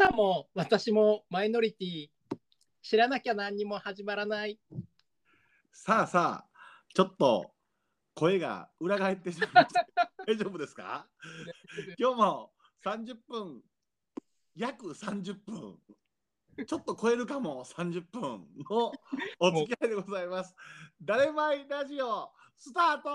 たも私もマイノリティ知らなきゃ何にも始まらない。さあさあ、ちょっと声が裏返ってしまいました。大丈夫ですか？今日も30分、約30分、ちょっと超えるかも30分のお付き合いでございます。誰まいラジオ、スタート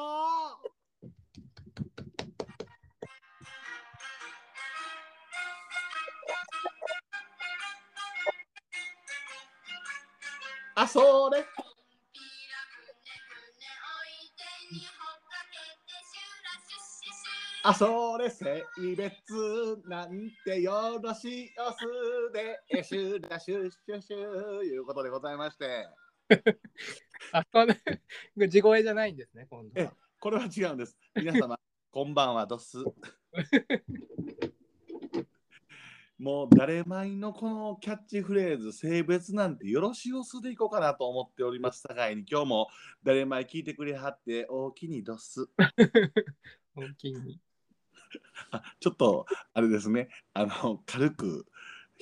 あ、それ。あ、それ性別なんてよろしおすで、シュラシュシュシュいうことでございまして、あ、これ地声じゃないんですね、今度えは。これは違うんです。皆様、こんばんは、ドス。もう誰前のこのキャッチフレーズ、性別なんてよろしおすでいこうかなと思っております。さかいに今日も誰前聞いてくれはって、大きにドス。本気に。あちょっとあれですね、あの軽く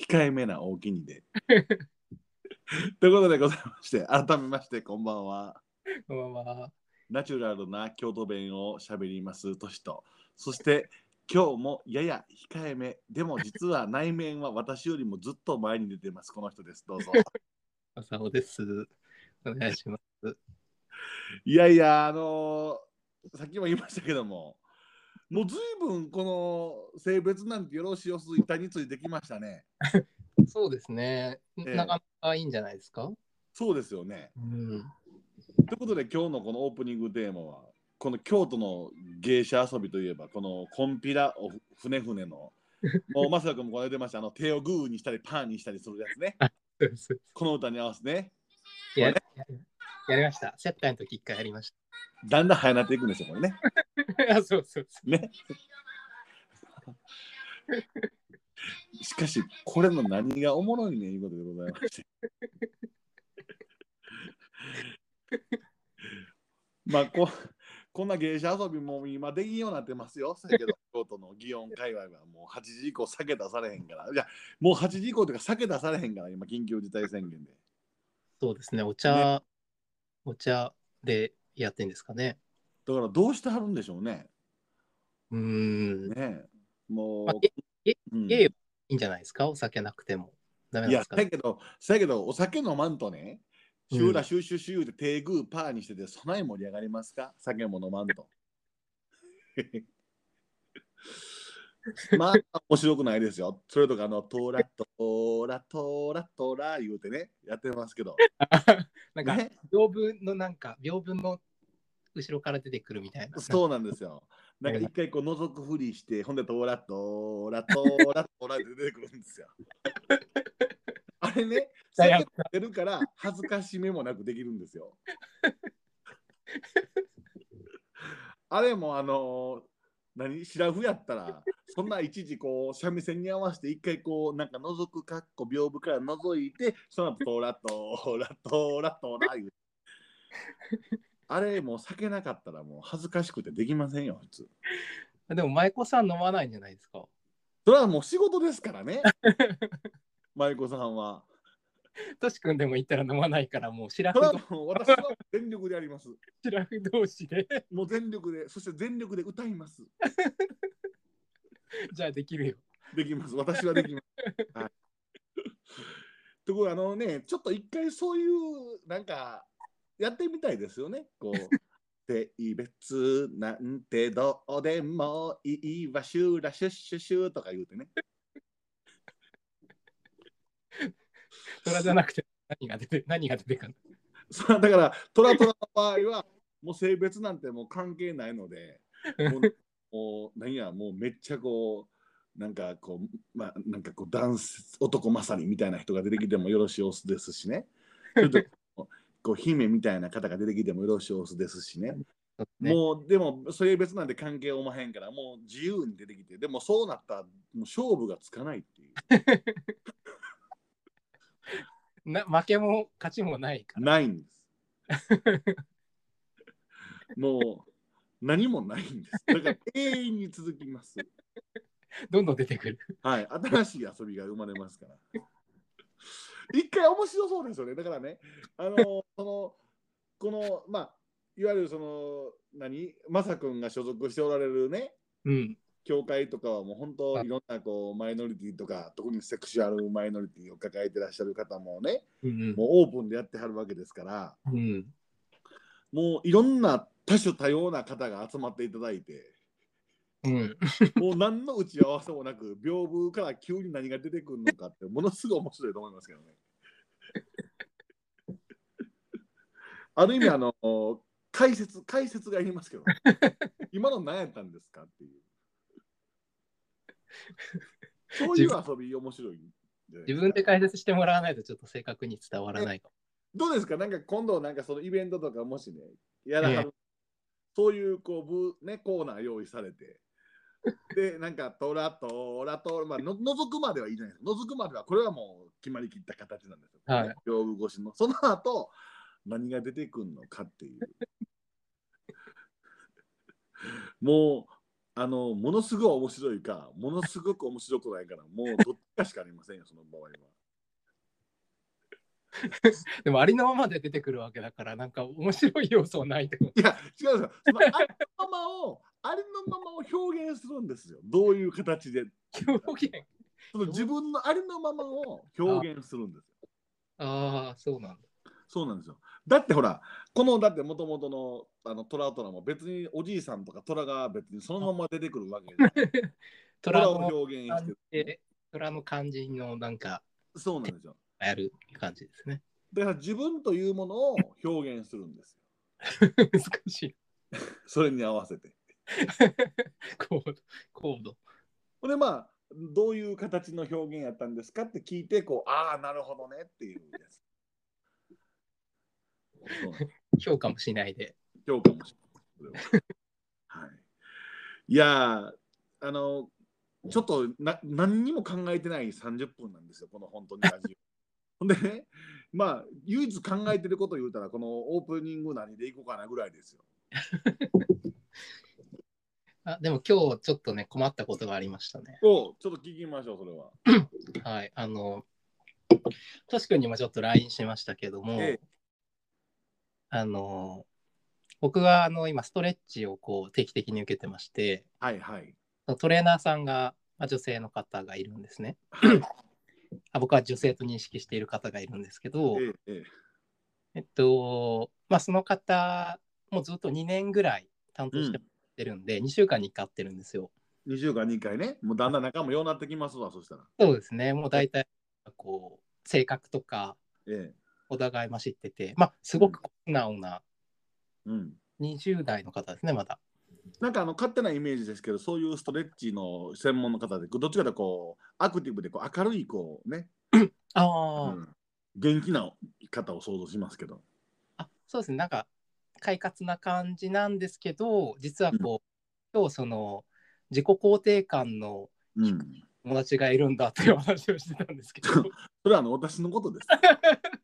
控えめな大きにで。ということでございまして、改めましてこんばんは。こんばんは。ナチュラルな京都弁をしゃべりますとしと、そして今日もやや控えめ、でも実は内面は私よりもずっと前に出てます。この人です。どうぞ。朝尾です。お願いします。いやいや、あのーさっきも言いましたけども、もうずいぶんこの性別なんてよろしおす板についてきましたね。そうですね。ええなかなかいいんじゃないですか？そうですよね。うん。ということで今日のこのオープニングテーマはこの京都の芸者遊びといえばこのコンピラお船船の もうまさかもこれ出ましたあの手をグーにしたりパーにしたりするやつね。この歌に合わせてね。やややりました。接待の時一回やりましだんだん早なっていくんですよこれね。た。あそうそうそね。しかしこれの何がおもろいねいうことでございまして。まあここんな芸者遊びも今できんようになってますよ。せやけど 京都の祇園界隈はもう8時以降酒出されへんから。いや、もう8時以降というか酒出されへんから、今緊急事態宣言で。う。そうですね。お茶、お茶でやってんですかね。だからどうしてはるんでしょうね。うーん。ねえもまあう。えうんええいいんじゃないですか？お酒なくても。ダメなんいや、ですか、だけど、だけど、お酒飲まんとね、シューラシューシューシューで手グーパーにしてて、備え盛り上がりますか？酒も飲まんと。まあ、面白くないですよ。それとか、あの、トーラトーラトーラトーラ言うてね、やってますけど。なんか、ね、屏風のなんか、屏風の後ろから出てくるみたいな。そうなんですよ。なんか一回こう覗くふりして、ほんでトーラトーラトーラトーラって出てくるんですよ。あれね、いや酒出るから恥ずかしめもなくできるんですよ。あれもあの何シラフやったらそんないちいちこう三味線に合わせて一回こうなんか覗くかっこ屏風から覗いてその後トーラトーラトーラトーラ言う。あれもう酒なかったらもう恥ずかしくてできませんよ普通。でも、舞妓さん飲まないんじゃないですか？それはもう仕事ですからね 舞妓さんはとし君でも言ったら飲まないから、もうシラそフれはもう私は全力でやります シラフ同士で、もう全力でそして全力で歌います じゃあできるよ。できます。私はできます。はい。ところであのね、ちょっと一回そういう、なんか、やってみたいですよね。こう、性別なんてどうでもいいわ、シューラシュッシュシューとか言うてね。それじゃなくて何が出て何が出てくる？だから、トラトラの場合は、もう性別なんてもう関係ないので、もう、何や、もうめっちゃこう、なんかこう、まあ、なんかこう、男性男まさにみたいな人が出てきてもよろしいおすですしね。それとこう姫みたいな方が出てきてもよろしいおすですしね。ねもうでも性別なんて関係おまへんからもう自由に出てきてでもそうなったらもう勝負がつかないっていうな負けも勝ちもないから。ないんですもう何もないんですだから永遠に続きます どんどん出てくる。はい、新しい遊びが生まれますから。一回面白そうですよね。だからね、あの、その、この、まあ、いわゆるその、何、まさくんが所属しておられるね、うん。教会とかはもう本当いろんなこうマイノリティとか、特にセクシュアルマイノリティを抱えてらっしゃる方もね、うんもうオープンでやってはるわけですから、うん。うん。もういろんな多種多様な方が集まっていただいて、うん。もう何の打ち合わせもなく、屏風から急に何が出てくるのかって、ものすごい面白いと思いますけどね。ある意味、あの、解説、解説がいりますけど、今の何やったんですかっていう。そういう遊び面白い自分で解説してもらわないとちょっと正確に伝わらないかも。どうですか？なんか今度なんかそのイベントとかもしね、やらはる、そういうこうブ、ね、コーナー用意されて、で、なんかトラとラと、まあの、覗くまではいいじゃないですか。覗くまでは、これはもう決まりきった形なんですよ。はい屏風越しの。その後、何が出てくるのかっていう。もう、あの、ものすごい面白いか、ものすごく面白くないから、もうどっちかしかありませんよ、その場合は。でもありのままで出てくるわけだから、なんか面白い要素はないと思う。いや、違うんですよ。そのありのままを、ありのままを表現するんですよ。どういう形で。表現その自分のありのままを表現するんですよ。ああ、そうなんだ。そうなんですよ。だってほら、このだってもともとのあのトラウトラも別におじいさんとかトラが別にそのまま出てくるわけ じゃない。トラを表現してる。で、虎の感じのなんかそうなんですよ。やる感じですね。だから自分というものを表現するんです 難しい。よ。それに合わせて。コード、コード。ほんでまあ、どういう形の表現やったんですかって聞いて、こう、ああ、なるほどねっていうやつ。評価もしないで。評価もします。ははい。いやー、あの、ちょっとな何にも考えてない30分なんですよ、この本当にラジオ。でね、まあ、唯一考えてること言うたら、このオープニング何でいこうかなぐらいですよ。あでも今日ちょっとね、困ったことがありましたね。おちょっと聞きましょう、それは。はい。あの、トシ君にもちょっと LINE しましたけども、ええあの、僕はあの今ストレッチをこう定期的に受けてまして、はいはい。トレーナーさんが、まあ、女性の方がいるんですね。はい、あ僕は女性と認識している方がいるんですけど、えええええっと、まあ、その方もずっと2年ぐらい担当してってるんで、2週間に1回会ってるんですよ。2週間に1回ね、もうだんだん仲もようなってきますわ、そしたら。そうですね。もう大体、こう、性格とか、ええお互いま知ってて、まあ、すごく素直なうん。20代の方ですね、まだ。なんかあの勝手なイメージですけど、そういうストレッチの専門の方で、どっちかというとこうアクティブでこう明るいこうね、ああ、うん元気な方を想像しますけど。あ、そうですね。なんか、快活な感じなんですけど、実はこう、今日その、自己肯定感のうん、友達がいるんだっていう話をしてたんですけど、それはあの私のことです。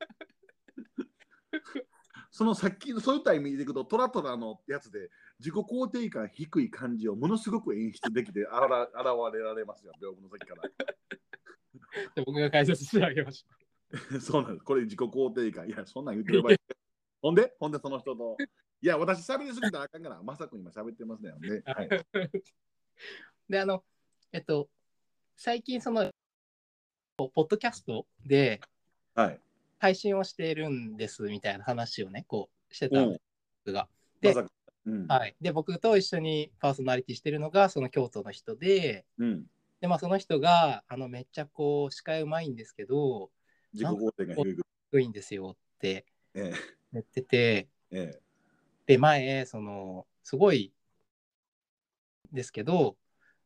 そのさっきのそういった意味でいくと、トラトラのやつで自己肯定感低い感じをものすごく演出できてあら現れられますよ、屏風の先から。で僕が解説してあげましそうなんです。これ自己肯定感。いや、そんなん言ってる場合。ほんで、ほんでその人と。いや、私喋りすぎたらあかんから、まさくん今喋ってますね。はい、で、あの、えっと、最近その、ポッドキャストではい。配信をしているんですみたいな話をね、こうしてたんです僕が。でま。うん。はい、で僕と一緒にパーソナリティしてるのがその京都の人でうん。で、まあ、その人があのめっちゃこう司会うまいんですけど自己肯定感低いんですよってえ言っててえ。えで前そのすごいですけど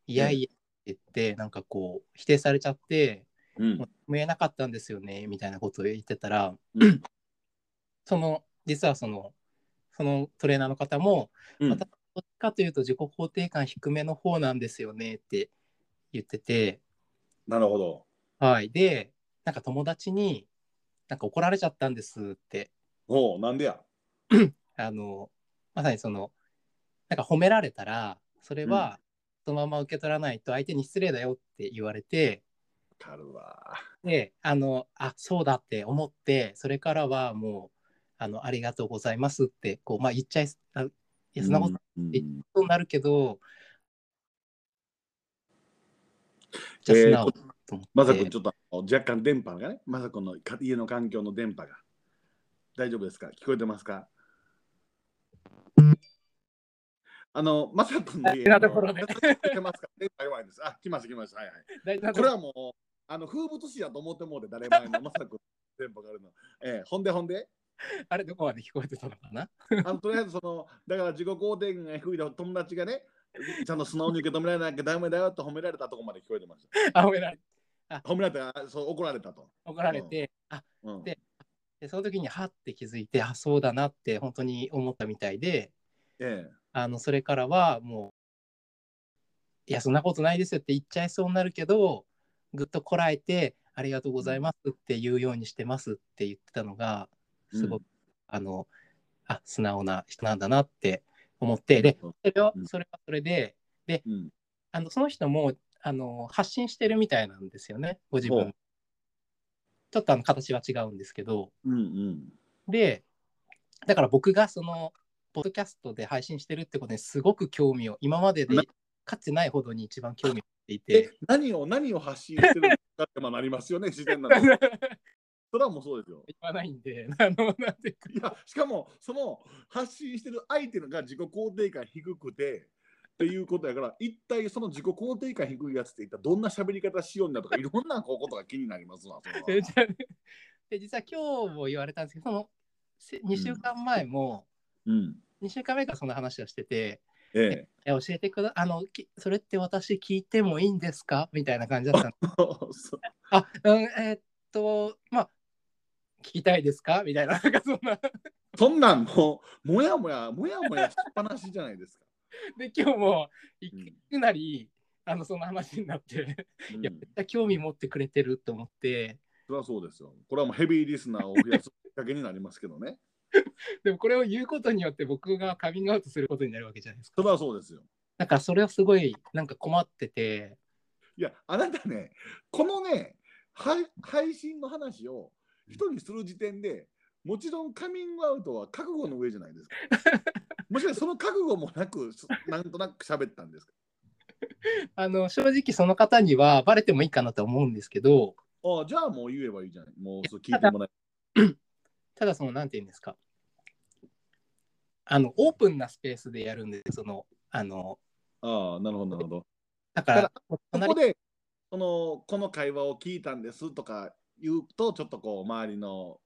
いやいやって言ってなんかこう否定されちゃってえ。うん。見えなかったんですよねみたいなことを言ってたらうん その実はそのそのトレーナーの方もうんまたどっちかというと自己肯定感低めの方なんですよねって言ってて、なるほど。はい。で、なんか友達に、なんか怒られちゃったんですって、おう、なんでや？あの、まさにその、なんか褒められたら、それはそのまま受け取らないと相手に失礼だよって言われて、わかるわ。で、あの、あ、そうだって思って、それからはもう、あの、ありがとうございますって、こう、まあ、言っちゃい、あいや、そんなことうんえになるけど、じゃ素直と思って、まさくん、ちょっと若干電波がね、まさくんのか家の環境の電波が。大丈夫ですか？聞こえてますか？あの、まさくんの家大事なところで聞こえてますか電波弱いです。あ、来ました、来ました。はいはい。ここれはもう、あの風物詩やと思ってもうて、誰前のまさくんの電波があるの。えーほんでほんで、あれどこまで聞こえてたのかな？あのとりあえずその、だから自己肯定感が低いと友達がね、ちゃんと素直に受け止められなきゃダメだよと褒められたところまで聞こえてました。あ、ごめんなさい褒められたそう怒られたと。怒られて、あうんででその時にはって気づいてあそうだなって本当に思ったみたいでええあのそれからはもういやそんなことないですよって言っちゃいそうになるけどぐっとこらえてありがとうございますって言うようにしてますって言ってたのがすごく、うんあのあ素直な人なんだなって思ってでそれはうん。それはそれでうん。あのその人もあの発信してるみたいなんですよねご自分。ちょっとあの形は違うんですけど。うんうん。で、だから僕がその、ポッドキャストで配信してるってことにすごく興味を、今まででなかつてないほどに一番興味を持っていえて、何を何を発信してるのかってまあなりますよね、自然なの。言それはもうそうですよ。わないんで、あの、なんていや、しかもその発信してる相手のが自己肯定感低くてっていうことやから、一体その自己肯定感低いやつって一体どんな喋り方しようんだとか、いろんなことが気になりますわ。で実は今日も言われたんですけど、その2週間前も、うん。2週間目からその話をしてて、ええ教えてくだあのきそれって私聞いてもいいんですか？みたいな感じだったの。あ、うん、えーっと、まあ、聞きたいですか？みたいな、なんかそんな。そんなんもう、もやもや、もやもやしっぱなしじゃないですか。で、今日もいうんきなり、あのその話になって、うんいや、めっちゃ興味持ってくれてると思って、それはそうですよ。これはもうヘビーリスナーを増やすきっかけになりますけどね。でもこれを言うことによって僕がカミングアウトすることになるわけじゃないですか。それはそうですよ。だからそれをすごいなんか困ってて、いや、あなたね、このね、はい配信の話を人にする時点で、もちろんカミングアウトは覚悟の上じゃないですか。もしかしてその覚悟もなく、そなんとなく喋ったんですか？あの正直その方にはバレてもいいかなと思うんですけど、ああ、じゃあもう言えばいいじゃない。もうそう聞いてもらえ。ただその、なんて言うんですか、あの、オープンなスペースでやるんで、その、あの、ああ、なるほど、なるほど。だから、そ隣こで、その、この会話を聞いたんですとか言うと、ちょっとこう、周りの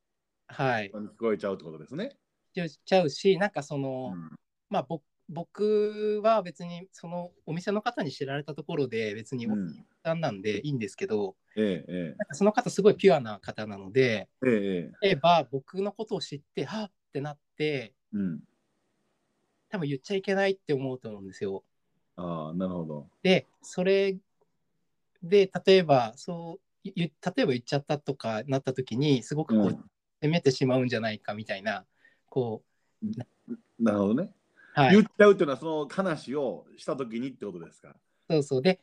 はい、聞こえちゃうってことですね。しちゃうし、なんかその、うんまあ、ぼ僕は別にそのお店の方に知られたところで別におうん客さんなんでいいんですけど、ええ、えなんかその方すごいピュアな方なのでえ、ええ、え例えば僕のことを知ってはっってなってえ。うん。多分言っちゃいけないって思うと思うんですよ。ああ、なるほど。でそれで例えばそう言例えば言っちゃったとかなった時にすごくこう、うん責めてしまうんじゃないかみたいなこなるほどね。う、はい言っ、ちゃうっていうのはその話をしたときにってことですか？そうそうで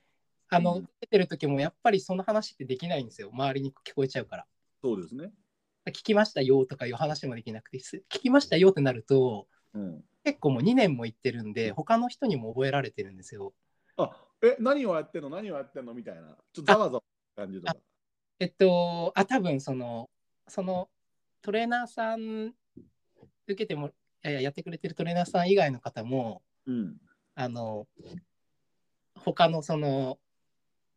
あの、うん出てる時もやっぱりその話ってできないんですよ周りに聞こえちゃうから。そうですね。聞きましたよとかいう話もできなくてす聞きましたよってなるとうん。結構もう2年も行ってるんで他の人にも覚えられてるんですよ。あ、え、何をやってんの？何をやってんの？みたいな。ちょっとざわざわ感じとか。えっとあ多分そのそのトレーナーさん受けてもいやいややってくれてるトレーナーさん以外の方もうん。あの他のその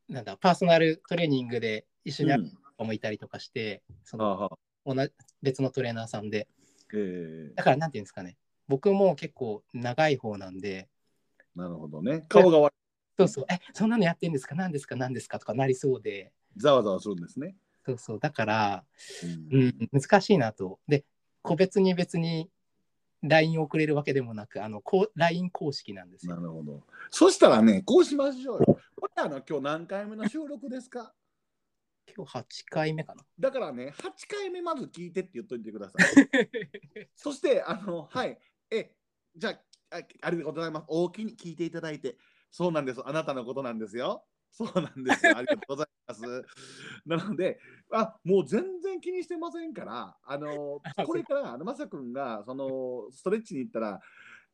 なんだパーソナルトレーニングで一緒にやるうん子もいたりとかして、そはあのはあ。同じ別のトレーナーさんでええだからなんていうんですかね僕も結構長い方なんでなるほどね。顔が悪い。そうそう、え、そんなのやってんですか？何ですか？何ですか？とかなりそうで、ざわざわするんですね。そうそう、だから、ううんん、難しいなと。で、個別に別に LINE を送れるわけでもなく、あの、こう LINE 公式なんですよ。なるほど。そしたらね、こうしましょうよ。これあの今日何回目の収録ですか？今日8回目かな。だからね、8回目まず聞いてって言っといてください。そして、あの、はい、え、じゃあ、あありがとうございます。大きに聞いていただいて、そうなんです。あなたのことなんですよ。そうなんですよ。ありがとうございます。なので、あもう全然気にしてませんから、あの これからあのまさくんがそのストレッチに行ったら、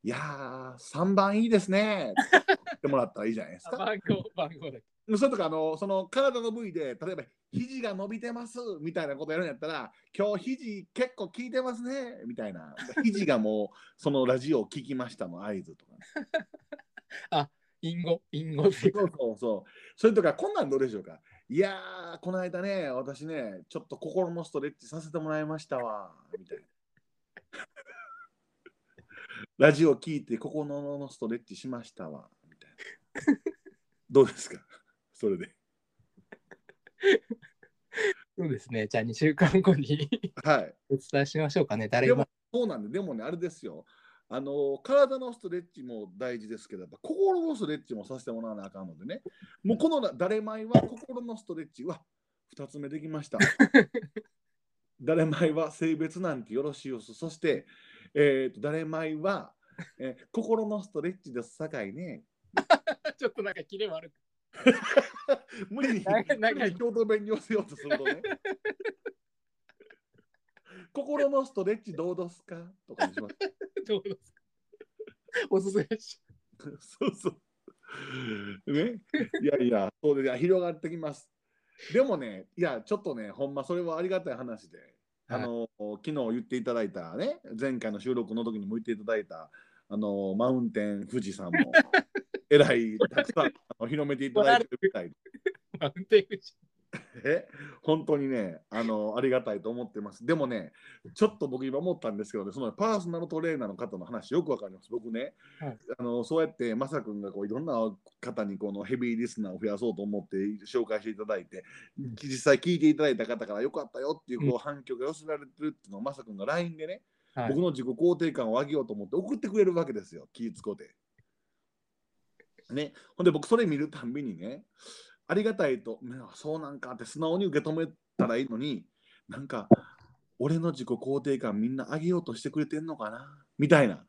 いやー、3番いいですねって言ってもらったらいいじゃないですか。番号、番号だけ。それとかあのその体の部位で例えば肘が伸びてますみたいなことやるんやったら今日肘結構効いてますねみたいな。肘がもう そのラジオを聞きましたの合図とかね。隠語、隠語。そうそうそう。それとかこんなんどうでしょうか。いやーこの間ね私ねちょっと心のストレッチさせてもらいましたわみたいな。ラジオ聞いて心のストレッチしましたわみたいな。どうですか？それでそうですね。じゃあ2週間後にはいお伝えしましょうかね。誰も。そうなんで、でもね、あれですよ。あの体のストレッチも大事ですけど、心のストレッチもさせてもらわなあかんのでね。もうこの誰前は心のストレッチは2つ目できました。誰前は性別なんてよろしいよす。そして、えー、と誰前は、えー心のストレッチですさかいね。ちょっとなんかキレ悪く。無理に長い長い京都弁に寄せようとするとね。心のストレッチどうですか？とかにします。どうですか？おすすめし。そうそう。ね？いやいや、そうで広がってきます。でもね、いや、ちょっとね、ほんまそれはありがたい話で、あの、昨日言っていただいたね、前回の収録の時にも言っていただいた、あの、マウンテン富士山も、えらいたくさんあの広めていただいてるみたいで、マウンテン富士。え本当にねあの、ありがたいと思ってます。でもね、ちょっと僕今思ったんですけどね、そのパーソナルトレーナーの方の話よくわかります。僕ね、はいあのそうやってまさくんがこういろんな方にこのヘビーリスナーを増やそうと思って紹介していただいて、うん実際聞いていただいた方からよかったよっていうこううん反響が寄せられてるっていうのをまさくんが LINE でね、はい僕の自己肯定感を上げようと思って送ってくれるわけですよ、気ぃつこて。ね、ほんで僕それ見るたんびにね、ありがたいと、ねそうなんかって素直に受け止めたらいいのに、なんか、俺の自己肯定感みんな上げようとしてくれてんのかなみたいな。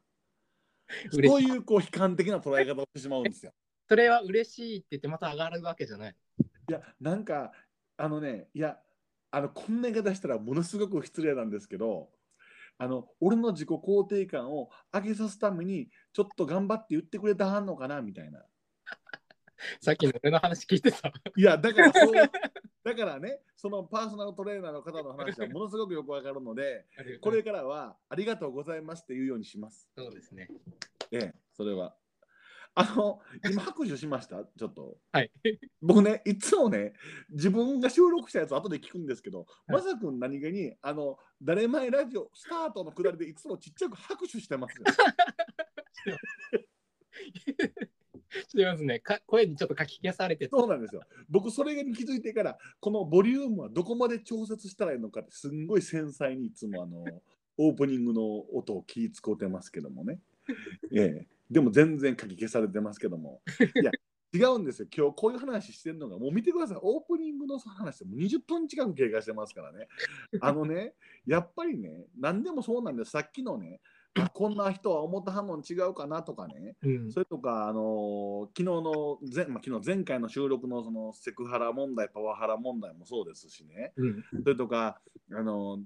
そういうこう悲観的な捉え方をしてしまうんですよ。それは嬉しいって言ってまた上がるわけじゃない。いや、なんか、あのね、いや、あの、こんな言い方したらものすごく失礼なんですけど、あの、俺の自己肯定感を上げさすために、ちょっと頑張って言ってくれたはんのかなみたいな。さっきの俺の話聞いてた。いや、だからそう、だからね、そのパーソナルトレーナーの方の話はものすごくよくわかるので、これからはありがとうございますって言うようにします。そうですね。ええ、それは。あの、今拍手しました？ちょっと。はい。僕ね、いつもね、自分が収録したやつ後で聞くんですけど、はいまさくん何気に、あの、誰前ラジオスタートのくだりでいつもちっちゃく拍手してますよ。してますね。か声にちょっと書き消されてた。そうなんですよ。僕、それに気づいてから、このボリュームはどこまで調節したらいいのかって、すんごい繊細にいつもあの、オープニングの音を気ぃ使うてますけどもね。ええ、でも全然書き消されてますけども。いや、違うんですよ。今日こういう話してるのが、もう見てください。オープニングの話でもう20分近く経過してますからね。あのね、やっぱりね、何でもそうなんです。さっきのね、あこんな人は思った反応違うかなとかね、うんそれとか、あのー昨日の前、まあ、昨日前回の収録のそのセクハラ問題、パワハラ問題もそうですしね、うんそれとか、あのー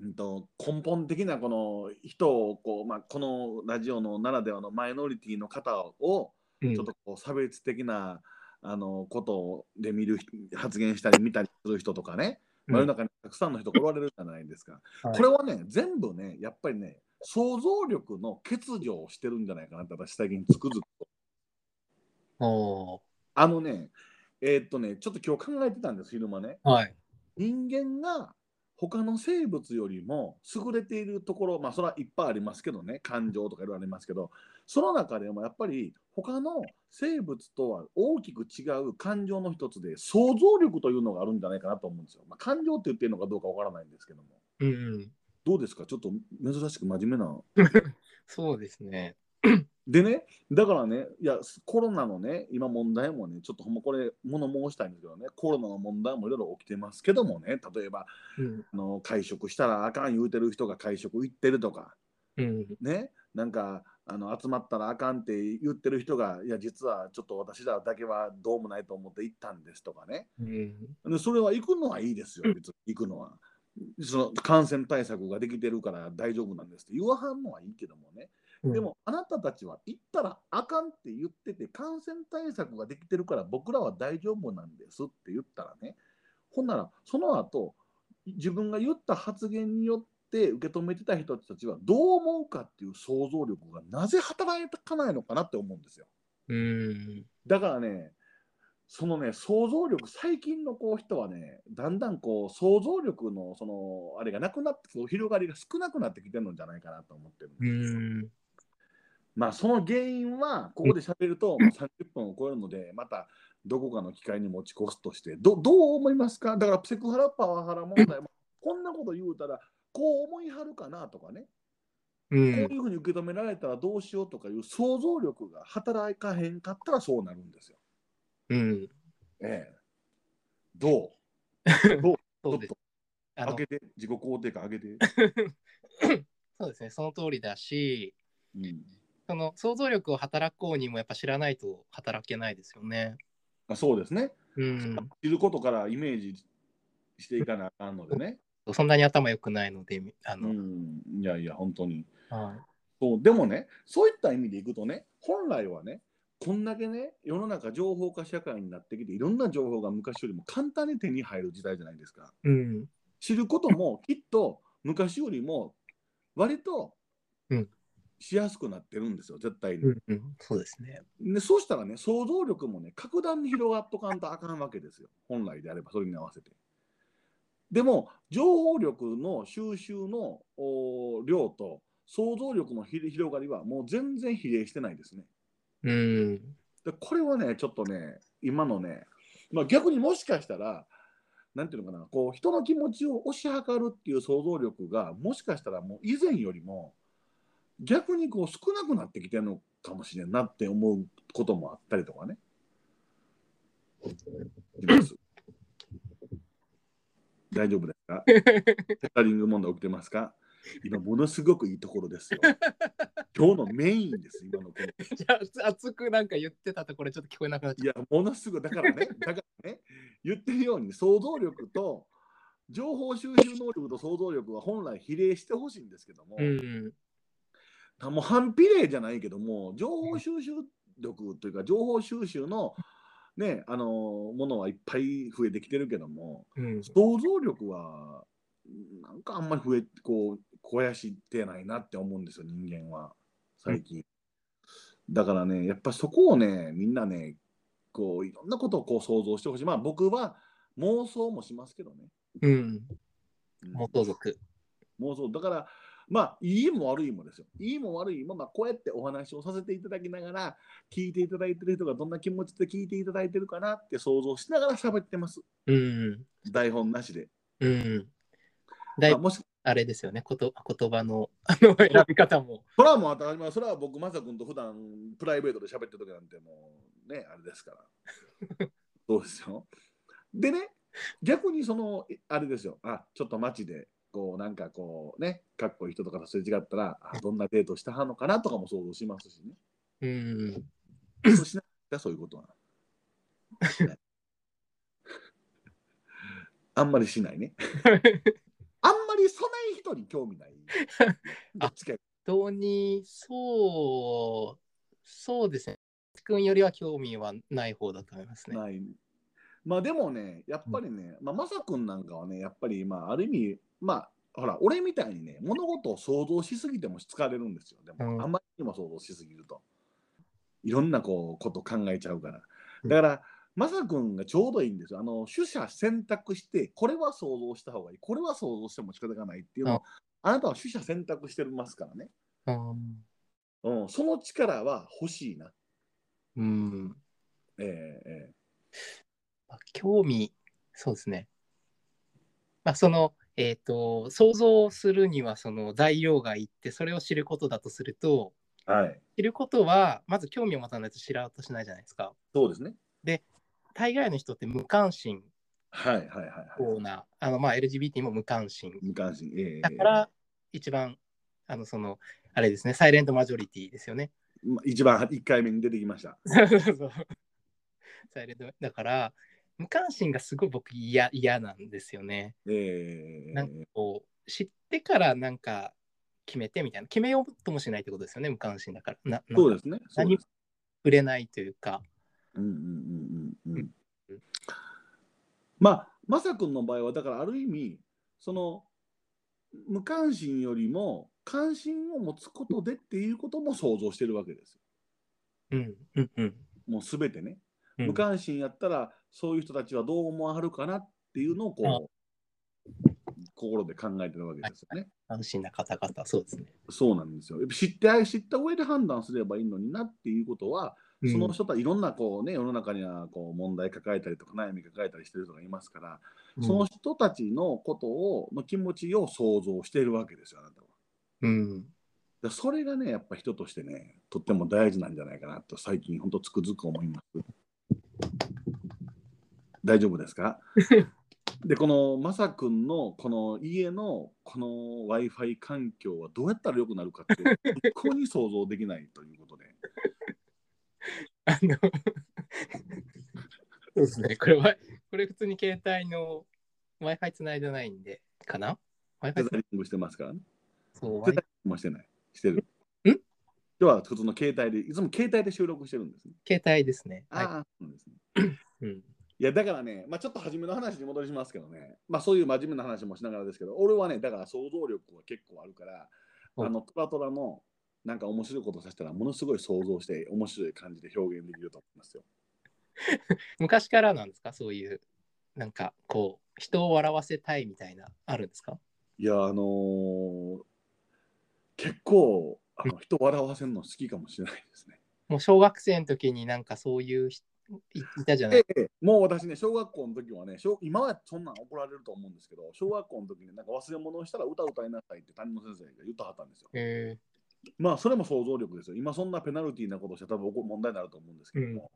うんと根本的なこの人をこう、まあ、このラジオのならではのマイノリティの方をうんちょっとこう差別的な、あのことで見る人発言したり見たりする人とかね、まあ世の中にたくさんの人がおられるじゃないですか。はいこれはね、全部ね、やっぱりね、想像力の欠如をしてるんじゃないかなって私最近つくづくと。あのね、えーっとね、ちょっと今日考えてたんです、昼間ね。はい。人間が他の生物よりも優れているところ、まあそれはいっぱいありますけどね、感情とかいろいろありますけど、その中でもやっぱり他の生物とは大きく違う感情の一つで想像力というのがあるんじゃないかなと思うんですよ。まあ、感情って言ってるのかどうかわからないんですけども。うんうん。どうですか？ちょっと珍しく真面目な そうですね。でね、だからね、いや、コロナのね、今問題もね、ちょっとほんまこれ、物申したいんですけどね、コロナの問題もいろいろ起きてますけどもね、例えば、うん。あの会食したらあかん言うてる人が会食行ってるとか、うん。ね、なんか、あの集まったらあかんって言ってる人がいや実はちょっと私らだけはどうもないと思って行ったんですとかねうん。でそれは行くのはいいですよ別に行くのはその感染対策ができてるから大丈夫なんですって言わはんのはいいけどもねでもあなたたちは行ったらあかんって言ってて感染対策ができてるから僕らは大丈夫なんですって言ったらねほんならその後自分が言った発言によって受け止めてた人たちはどう思うかっていう想像力がなぜ働かないのかなって思うんですよ。うん。だからねそのね想像力最近のこう人はねだんだんこう想像力のそのあれがなくなって広がりが少なくなってきてるんじゃないかなと思ってるんうですよ。ん。まあその原因はここで喋るともう30分を超えるのでまたどこかの機会に持ち越すとしてどどう思いますか？だからセクハラパワハラ問題も こんなこと言うたらこう思いはるかなとかねう。こうんいうふうに受け止められたらどうしようとかいう想像力が働かへんかったらそうなるんですよ。うん。ええ、どう？どう？そうですちょっ。と上げて自己肯定感上げて。そうですね、その通りだし、うんその想像力を働こうにもやっぱ知らないと働けないですよね。あそうですね。うん。知ることからイメージしていかなあかんのでね。そんなに頭良くないので、あうの、ん、いやいや、本当に。はいそうでもね、そういった意味でいくとね、本来はね、こんだけね、世の中情報化社会になってきて、いろんな情報が昔よりも簡単に手に入る時代じゃないですか。うん。知ることもきっと昔よりも割とうんしやすくなってるんですよ、絶対に。うんうん、そうですね。でそうしたらね、想像力もね、格段に広がっとかんとあかんわけですよ、本来であれば、それに合わせて。でも、情報力の収集のお量と想像力のひ広がりはもう全然比例してないですね。うん。でこれはね、ちょっとね、今のね、まあ、逆にもしかしたら、なんていうのかな、こう人の気持ちを推し量るっていう想像力が、もしかしたらもう以前よりも、逆にこう少なくなってきてるのかもしれんなって思うこともあったりとかね。します大丈夫ですか？テカリング問題起きてますか？今ものすごくいいところですよ。今日のメインです、今のこのじゃあ、熱くなんか言ってたところちょっと聞こえなくなっちゃいや、ものすごい、だからね、だからね、言ってるように想像力と情報収集能力と想像力は本来比例してほしいんですけども、う。うん。もう反比例じゃないけども、情報収集力というか、情報収集の、ね、あのものはいっぱい増えてきてるけども、うん。想像力は、なんかあんまり増え、こう、肥やしてないなって思うんですよ、人間は、最近。だからね、やっぱそこをね、みんなね、こう、いろんなことをこう想像してほしい。まあ僕は妄想もしますけどね。うん。うん元族。妄想。だから、まあ、いいも悪いもですよ。いいも悪いも、まあ、こうやってお話をさせていただきながら、聞いていただいてる人がどんな気持ちで聞いていただいてるかなって想像しながら喋ってます。うん。台本なしで。うん。だいまあ、もしあれですよね、こと言葉の あの選び方も。それはもう当たり前、それは僕、まさ君と普段プライベートで喋ってる時なんてもうね、あれですから。そうですよ。でね、逆にその、えあれですよ、あ、ちょっと街で、こう、なんかこうね、かっこいい人とかとすれ違ったら、あどんなデートしたはんのかなとかも想像しますしね。うん。そうしないかそういうことは。あんまりしないね。あんまりそない人に興味ない。どっちか人に、そう、そうですね。君よりは興味はない方だと思いますね。ない。まあでもね、やっぱりね、まあ、まさくんなんかはね、やっぱり、まあ、ある意味、まあ、ほら、俺みたいにね、物事を想像しすぎても疲れるんですよ。でも、うんあんまりにも想像しすぎると。いろんなこうこと考えちゃうから。うんだから、まさくんがちょうどいいんですよ。あの、取捨選択して、これは想像した方がいい、これは想像しても仕方がないっていうのを、あなたは取捨選択してますからね。うん。うん、その力は欲しいな。うん。えええまあ興味、そうですね。まあ、その、えっ、と、想像するにはその材料がいって、それを知ることだとすると、えはい。知ることは、まず興味を持たないと知ろうとしないじゃないですか。そうですね。大概の人って無関心はいはいはいな、あのまあ LGBT も無関心。無関心。ええだから、一番、あの、その、あれですね、サイレントマジョリティですよね。ま一番1回目に出てきました。そうそうそう。サイレントだから、無関心がすごい僕嫌嫌なんですよね。えーなんかこう、知ってからなんか決めてみたいな。決めようともしないってことですよね、無関心だから。そうですね。そう何も触れないというか。うんうんうんうんううんん。まあ、まさくんの場合は、だからある意味、その無関心よりも関心を持つことでっていうことも想像してるわけですよ。うんうんうん。もうすべてね。うん無関心やったら、そういう人たちはどう思わはるかなっていうのをこう、心で考えてるわけですよね。安心な方々、そうですね。そうなんですよ。やっぱ知って知った上で判断すればいいのになっていうことは、その人たちいろんなこう、ね、世の中にはこう問題抱えたりとか悩み抱えたりしてる人がいますから、うんその人たちのことをの気持ちを想像しているわけですよ、あなたは。うん。でそれがね、やっぱ人としてね、とっても大事なんじゃないかなと最近本当つくづく思います。大丈夫ですか？で、このまさくんのこの家のこの Wi-Fi 環境はどうやったら良くなるかって、一向に想像できないということで。あの、そうですね。これは、これ普通に携帯の Wi-Fi つないでないんで、かな？テ ?Wi-Fi ザリングしてますか？らね。そう、テザリングもしてない。してる。ん？今日は普通の携帯で、いつも携帯で収録してるんですね。携帯ですね。はい。ああ、そうですね。うん、いやだからね、まあ、ちょっと初めの話に戻りますけどね、まあ、そういう真面目な話もしながらですけど、俺はね、だから想像力は結構あるから、うんあのトラトラのなんか面白いことさせたら、ものすごい想像して、面白い感じで表現できると思いますよ。昔からなんですか？そういう、なんかこう、人を笑わせたいみたいな、あるんですか？いや、あのー結構あの人笑わせるの好きかもしれないですね。もう小学生の時になんかそういう人いいたじゃないええもう私ね、小学校の時はね、小今はそんなん怒られると思うんですけど、小学校の時になんか忘れ物をしたら歌歌いなさいって担任の先生が言ったはったんですよ。へまあそれも想像力ですよ。今そんなペナルティーなことしたら多分怒問題になると思うんですけども。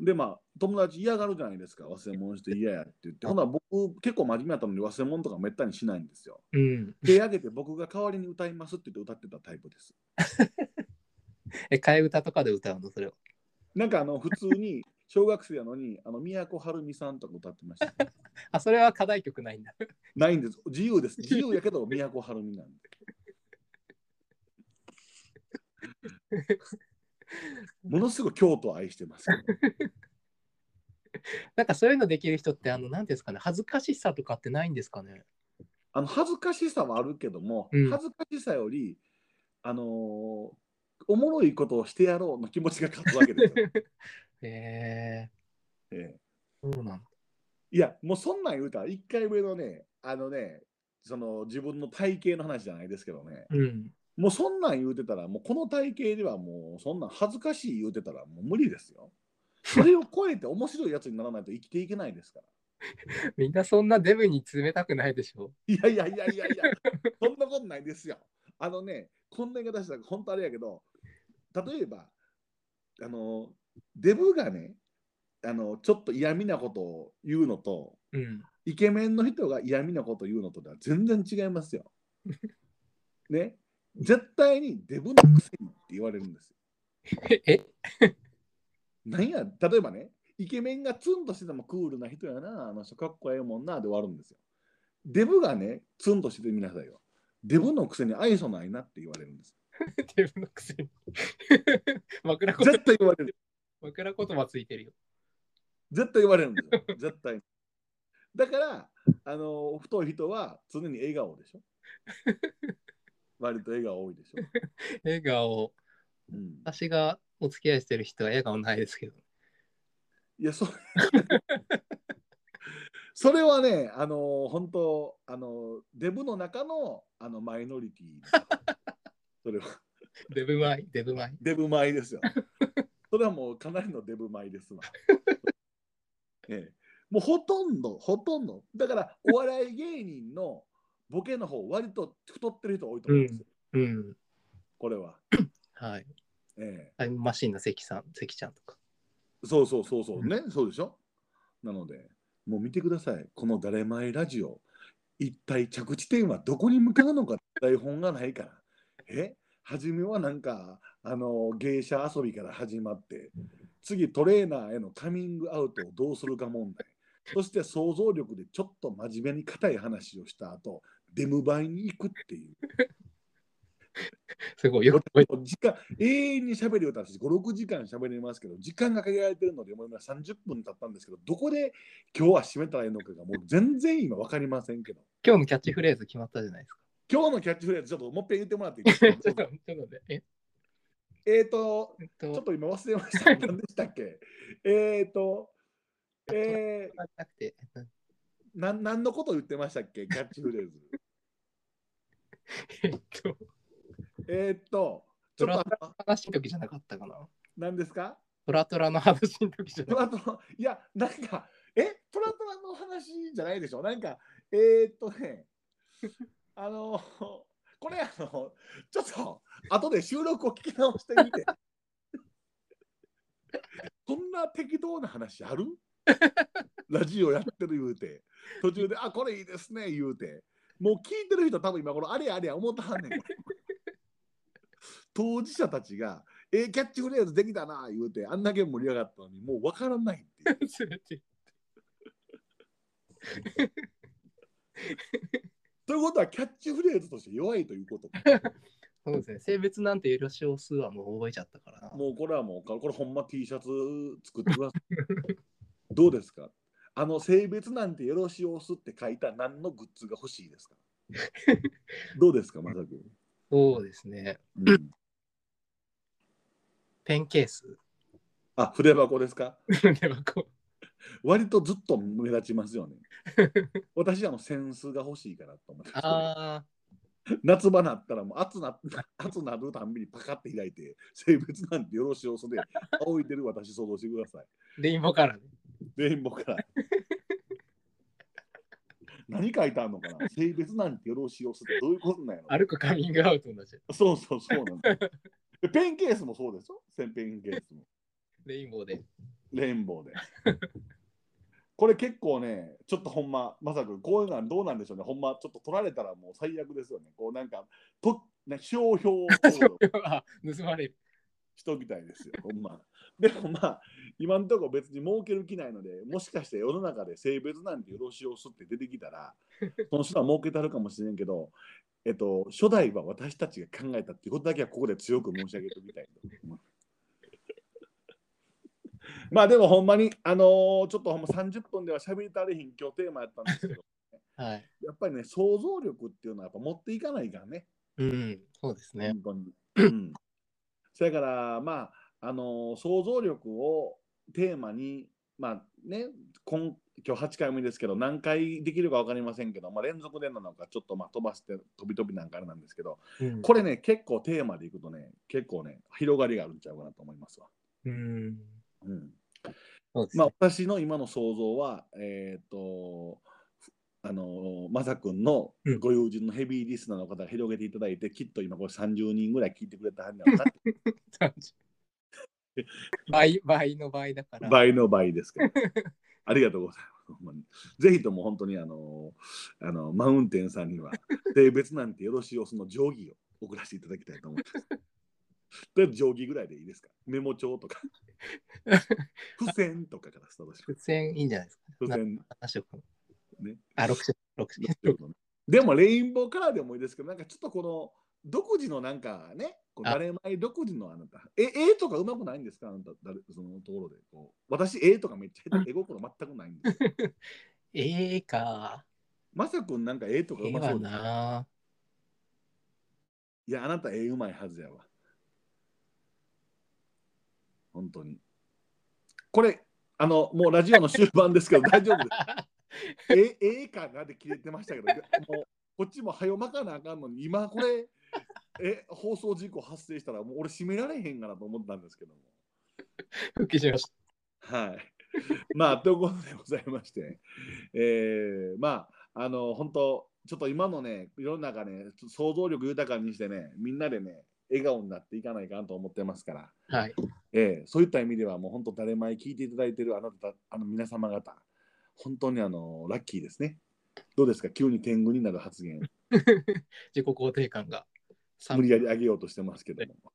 でまあ友達嫌がるじゃないですか忘れ物して嫌やって言ってほな僕結構真面目だったのに忘れ物とかめったにしないんですよ。えうん。手挙げて僕が代わりに歌いますって言って歌ってたタイプです。え、替え歌とかで歌うの？それを。なんかあの普通に小学生やのに あの都はるみさんとか歌ってました。あ、それは課題曲ないんだ。ないんです。自由です。自由やけど都はるみなんで。ものすごい京都を愛してますけど。なんかそういうのできる人って、あの、なんですかね、恥ずかしさとかってないんですかね？あの恥ずかしさはあるけども、うん恥ずかしさより、あのーおもろいことをしてやろうの気持ちが勝つわけですよ。へえええそうなんだ。いや、もうそんなん言うたら、1回目のね、あのね、その自分の体型の話じゃないですけどね、うん。もうそんなん言うてたら、もうこの体型ではもうそんなん恥ずかしい言うてたらもう無理ですよ。それを超えて面白いやつにならないと生きていけないですから。みんなそんなデブに冷たくないでしょ。いやいやいやいやいや、そんなことないですよ。あのね、こんな言い方したら本当あれやけど、例えば、あの、デブがね、あの、ちょっと嫌味なことを言うのと、うん。イケメンの人が嫌味なことを言うのとでは全然違いますよ。ね、絶対にデブのくせにって言われるんですよ。え？なんや、例えばね、イケメンがツンとしててもクールな人やな、あの人かっこええもんなで終わるんですよ。デブがね、ツンとしてみなさいよ。デブのくせに愛想ないなって言われるんです。デブのくせに。枕言絶対言われる。枕言葉ついてるよ。絶対言われるんですよ。絶対。だから、あの太い人は常に笑顔でしょ？割と笑顔多いでしょ？笑顔、うん、私がお付き合いしてる人は笑顔ないですけど。いや、それそれはね、あの本当、あのデブの中のあのマイノリティそれは。デブマイ、デブマイ。デブマイですよ。それはもうかなりのデブマイですわ。ええ、もうほとんど、ほとんど。だから、お笑い芸人のボケの方、割と太ってる人多いと思うんですよ。うん。これは。はい。えタイムマシンの関さん、関ちゃんとか。え、そうそうそうそうね、そうでしょ？なので、もう見てください。この誰前ラジオ。一体着地点はどこに向かうのか台本がないから。え？初めはなんかあの芸者遊びから始まって次トレーナーへのカミングアウトをどうするか問題。そして想像力でちょっと真面目に硬い話をした後出迎えに行くっていう。すごい。よ時間永遠に喋るよう私56時間喋れますけど時間が限られてるのでもう今30分経ったんですけどどこで今日は締めたらいいのかがもう全然今分かりませんけど。今日のキャッチフレーズ決まったじゃないですか。今日のキャッチフレーズちょっともう一遍言ってもらっていいですか？ちょっとちょっと待ってええーとえっちょっと、と今忘れました。何で。したっけえっと、えー、なん。何のこと言ってましたっけ？キャッチフレーズ。えっと、えーっと、ちょっと話の時じゃなかったかな。何ですか？トラトラの話の時じゃなトかっラトラ、いや、なんか、え？トラトラの話じゃないでしょ？なんか、えーっとね、あの、これあの、ちょっと、後で収録を聞き直してみて。そんな適当な話ある？ラジオやってる言うて、途中で、あ、これいいですね、言うて。もう聞いてる人多分今頃あれあれや思ってはんねん。当事者たちが、えーキャッチフレーズできたな、言うて、あんだけ盛り上がったのに、もう分からないっていう。ということは、キャッチフレーズとして弱いということか。そうですね。性別なんてよろしおすはもう覚えちゃったからな。もうこれはもう、これほんま T シャツ作ってください。どうですか？あの性別なんてよろしおすって書いた何のグッズが欲しいですか？どうですか、まさく、そうですね。うん、ペンケース。あ、筆箱ですか？ではこう 割とずっと目立ちますよね。私はあのセンスが欲しいからと思って。あ夏場なったらもう暑な 暑なるたんびにパカって開いて性別なんてよろしおすで仰いでる私想像してください。ー、レインボーカラーね。レインボーから。何書いてあるのかな？性別なんてよろしおすってどういうことなんやろ？歩くカミングアウトになっちゃう。そうそうそうなんペンケースもそうですよ。ペンケースも。レインボーで。レインボーで。これ結構ね、ちょっとほんま、まさくこういうのはどうなんでしょうね。ほんま、ちょっと取られたらもう最悪ですよね。こうなんか、とね、商標をあ 盗まれる。しときたいですよ、ほんま。でもまあ、今のところ別に儲ける気ないので、もしかして世の中で性別なんてよろしおすって出てきたら、その人は儲けたるかもしれんけど、えっと、初代は私たちが考えたっていうことだけはここで強く申し上げておきたいと。まあでもほんまに、あのーちょっとほんま30分では喋りたれひん今日テーマやったんですけど、はい。やっぱりね、想像力っていうのはやっぱ持っていかないからね。うん、そうですね。本当に。うん。それから、まあ、あのー想像力をテーマに、まあね、今今日8回目ですけど、何回できるか分かりませんけど、まあ、連続でなのか、ちょっとまあ飛ばして飛び飛びなんかあれなんですけど、うんこれね、結構テーマでいくとね、結構ね、広がりがあるんちゃうかなと思いますわ。うん。うん。ねまあ、。私の今の想像は、えっ、と、あのまさくんのうんご友人のヘビーリスナーの方が広げていただいて、きっと今これ30人ぐらい聞いてくれたはずなのかな 倍倍の倍だから。倍の倍ですから。ありがとうございます。ぜひとも本当にあのあのマウンテンさんには性別なんてよろしいおその定規を送らせていただきたいと思います。とりあえず定規ぐらいでいいですか？メモ帳とか 付箋とかからスタートします。付箋いいんじゃないですか。付箋7色。ね。あ、6色。6色。でもレインボーカラーでもいいですけど、なんかちょっとこの独自のなんかね、こうあ誰前独自のあなた、え、絵とかうまくないんですか？あなた、誰そのところで。こう私、絵とかめっちゃ絵心全くないんですよ。ええか。まさくんなんか絵とかうまそうだ。な。いや、あなた絵うまいはずやわ。本当に。これ、あの、もうラジオの終盤ですけど 大丈夫です。え、ええかなで切れてましたけど、もうこっちも早まかなあかんのに、今これ、え、放送事故発生したら、もう俺閉められへんかなと思ったんですけども。復帰しました。はい。まあ、ということでございまして、えー、まあ、あの、本当ちょっと今のね、世の中ね、想像力豊かにしてね、みんなでね、笑顔になっていかないかなと思ってますから、はい。えーそういった意味では、もう本当、誰前聞いていただいているあなた、あの皆様方、本当にあのラッキーですね。どうですか、急に天狗になる発言。自己肯定感が。無理やり上げようとしてますけども。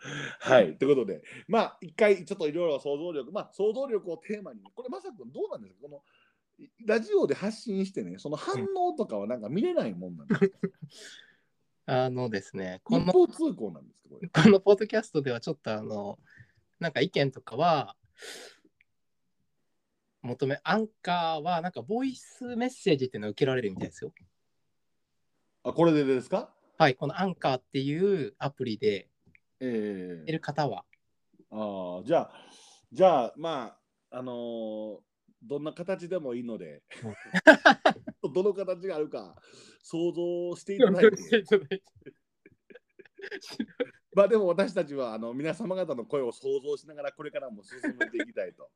はい、ということで、まあ、一回ちょっといろいろ想像力、まあ、想像力をテーマに、これ、まさくん、どうなんですか、このラジオで発信してね、その反応とかはなんか見れないもんなんですか、あのですね、この一方通行なんですか、これ？このポッドキャストではちょっとあの、なんか意見とかは、求め、アンカーはなんかボイスメッセージっていうのを受けられるみたいですよ。あ、これでですか？はい、このアンカーっていうアプリでえいる方は、ああ、じゃあ、じゃあ、まあ、あのーどんな形でもいいので、どの形があるか想像していただいて、まあでも私たちはあの皆様方の声を想像しながらこれからも進めていきたいと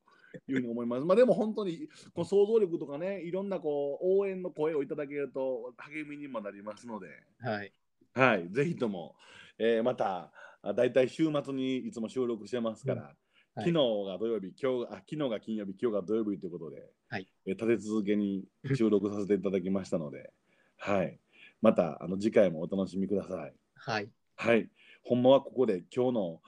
いうふうに思います。まあでも本当にこの想像力とかね、いろんなこう応援の声をいただけると励みにもなりますので、はい。はい、ぜひとも、えーまた、あだいたい週末にいつも収録してますから、はい。昨日が土曜日、今日あ昨日が金曜日、今日が土曜日ということで、はいえー立て続けに収録させていただきましたので、はい、またあの次回もお楽しみください。はい。はい、ほんまはここで今日の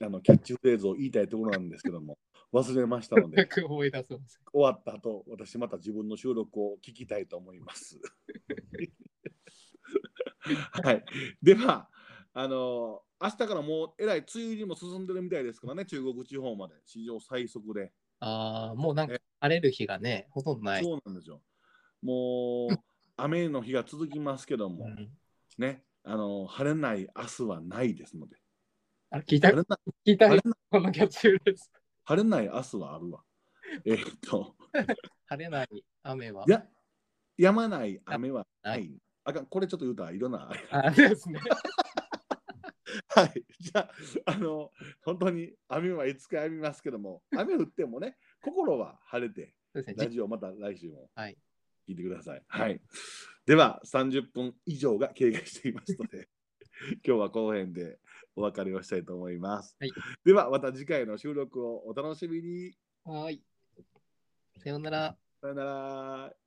あのキャッチフレーズを言いたいところなんですけども、忘れましたので、思い出せます。終わった後、私また自分の収録を聞きたいと思います。はい。では、あの明日からもうえらい梅雨入りも進んでるみたいですからね、中国地方まで、史上最速で。ああ、もうなんか晴れる日がね、ほとんどない。そうなんですよ。もう、雨の日が続きますけども、うんね、あの晴れない明日はないですので、あ聞いた聞いたこのキャッチフレーズ。晴れない明日はあるわ。えーっと、晴れない雨は。や、やまない雨はな。ないあかん、これちょっと言うたらいろんな。あですね。はい。じゃあ、あの、本当に雨はいつかやみますけども、雨降ってもね、心は晴れて。ラジオまた来週もはい。聞いてください。はい。では、30分以上が経過していますので、今日はこの辺でお別れをしたいと思います。はいでは、また次回の収録をお楽しみに。はい。さようなら。さよなら。